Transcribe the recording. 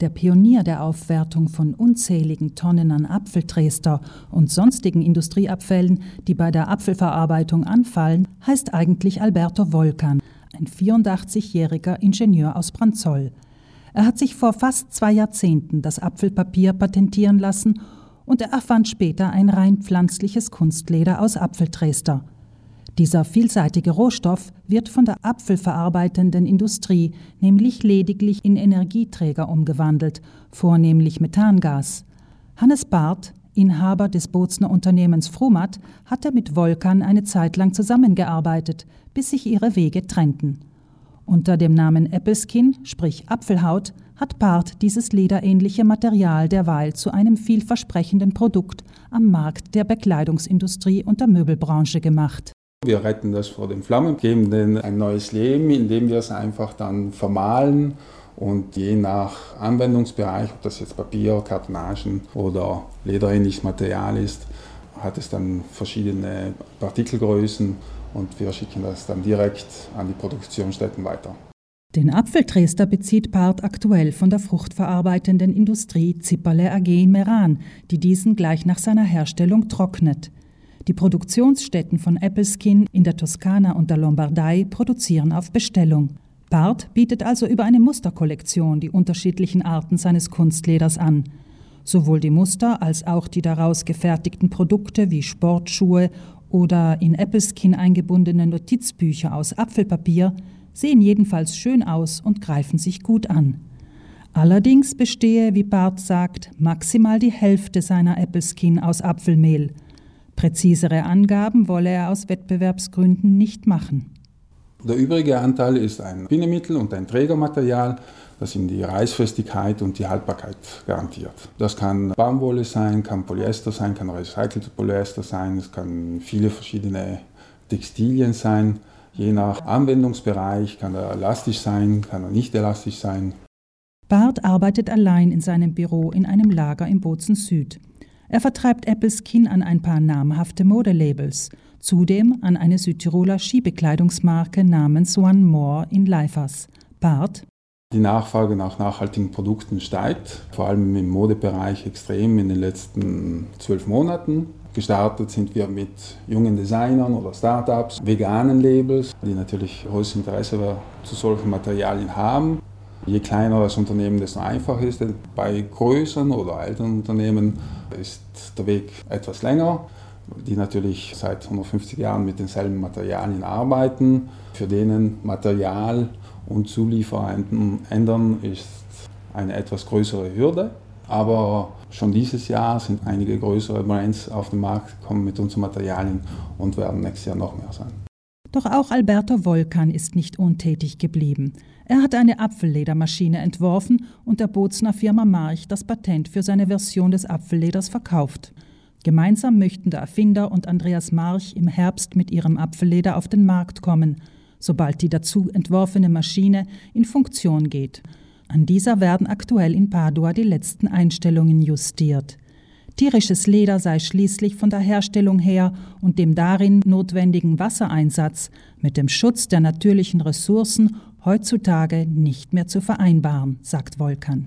der Pionier der Aufwertung von unzähligen Tonnen an Apfeltrester und sonstigen Industrieabfällen, die bei der Apfelverarbeitung anfallen, heißt eigentlich Alberto Volcan, ein 84-jähriger Ingenieur aus Branzoll. Er hat sich vor fast zwei Jahrzehnten das Apfelpapier patentieren lassen und er erfand später ein rein pflanzliches Kunstleder aus Apfeltrester. Dieser vielseitige Rohstoff wird von der apfelverarbeitenden Industrie nämlich lediglich in Energieträger umgewandelt, vornehmlich Methangas. Hannes Barth, Inhaber des Bozner Unternehmens Frumat, hatte mit Volkan eine Zeit lang zusammengearbeitet, bis sich ihre Wege trennten. Unter dem Namen Appleskin, sprich Apfelhaut, hat Barth dieses lederähnliche Material derweil zu einem vielversprechenden Produkt am Markt der Bekleidungsindustrie und der Möbelbranche gemacht. Wir retten das vor den Flammen, geben denen ein neues Leben, indem wir es einfach dann vermahlen und je nach Anwendungsbereich, ob das jetzt Papier, Kartonagen oder lederähnliches Material ist, hat es dann verschiedene Partikelgrößen und wir schicken das dann direkt an die Produktionsstätten weiter. Den Apfeltrester bezieht Part aktuell von der fruchtverarbeitenden Industrie Zipperle AG in Meran, die diesen gleich nach seiner Herstellung trocknet. Die Produktionsstätten von Appleskin in der Toskana und der Lombardei produzieren auf Bestellung. Barth bietet also über eine Musterkollektion die unterschiedlichen Arten seines Kunstleders an. Sowohl die Muster als auch die daraus gefertigten Produkte wie Sportschuhe oder in Appleskin eingebundene Notizbücher aus Apfelpapier sehen jedenfalls schön aus und greifen sich gut an. Allerdings bestehe, wie Barth sagt, maximal die Hälfte seiner Appleskin aus Apfelmehl – Präzisere Angaben wolle er aus Wettbewerbsgründen nicht machen. Der übrige Anteil ist ein Bindemittel und ein Trägermaterial, das ihm die Reißfestigkeit und die Haltbarkeit garantiert. Das kann Baumwolle sein, kann Polyester sein, kann recycelte Polyester sein, es kann viele verschiedene Textilien sein. Je nach Anwendungsbereich kann er elastisch sein, kann er nicht elastisch sein. Barth arbeitet allein in seinem Büro in einem Lager im Bozen Süd. Er vertreibt Apples Kin an ein paar namhafte Modelabels, zudem an eine Südtiroler Skibekleidungsmarke namens One More in Leifers. Bart die Nachfrage nach nachhaltigen Produkten steigt, vor allem im Modebereich extrem in den letzten zwölf Monaten. Gestartet sind wir mit jungen Designern oder Startups, veganen Labels, die natürlich großes Interesse zu solchen Materialien haben. Je kleiner das Unternehmen, desto einfacher ist es. Bei größeren oder älteren Unternehmen ist der Weg etwas länger, die natürlich seit 150 Jahren mit denselben Materialien arbeiten. Für denen Material und Zulieferer ändern ist eine etwas größere Hürde. Aber schon dieses Jahr sind einige größere Brands auf den Markt gekommen mit unseren Materialien und werden nächstes Jahr noch mehr sein. Doch auch Alberto Volcan ist nicht untätig geblieben. Er hat eine Apfelledermaschine entworfen und der Bozner Firma March das Patent für seine Version des Apfelleders verkauft. Gemeinsam möchten der Erfinder und Andreas March im Herbst mit ihrem Apfelleder auf den Markt kommen, sobald die dazu entworfene Maschine in Funktion geht. An dieser werden aktuell in Padua die letzten Einstellungen justiert. Tierisches Leder sei schließlich von der Herstellung her und dem darin notwendigen Wassereinsatz mit dem Schutz der natürlichen Ressourcen heutzutage nicht mehr zu vereinbaren, sagt Volkan.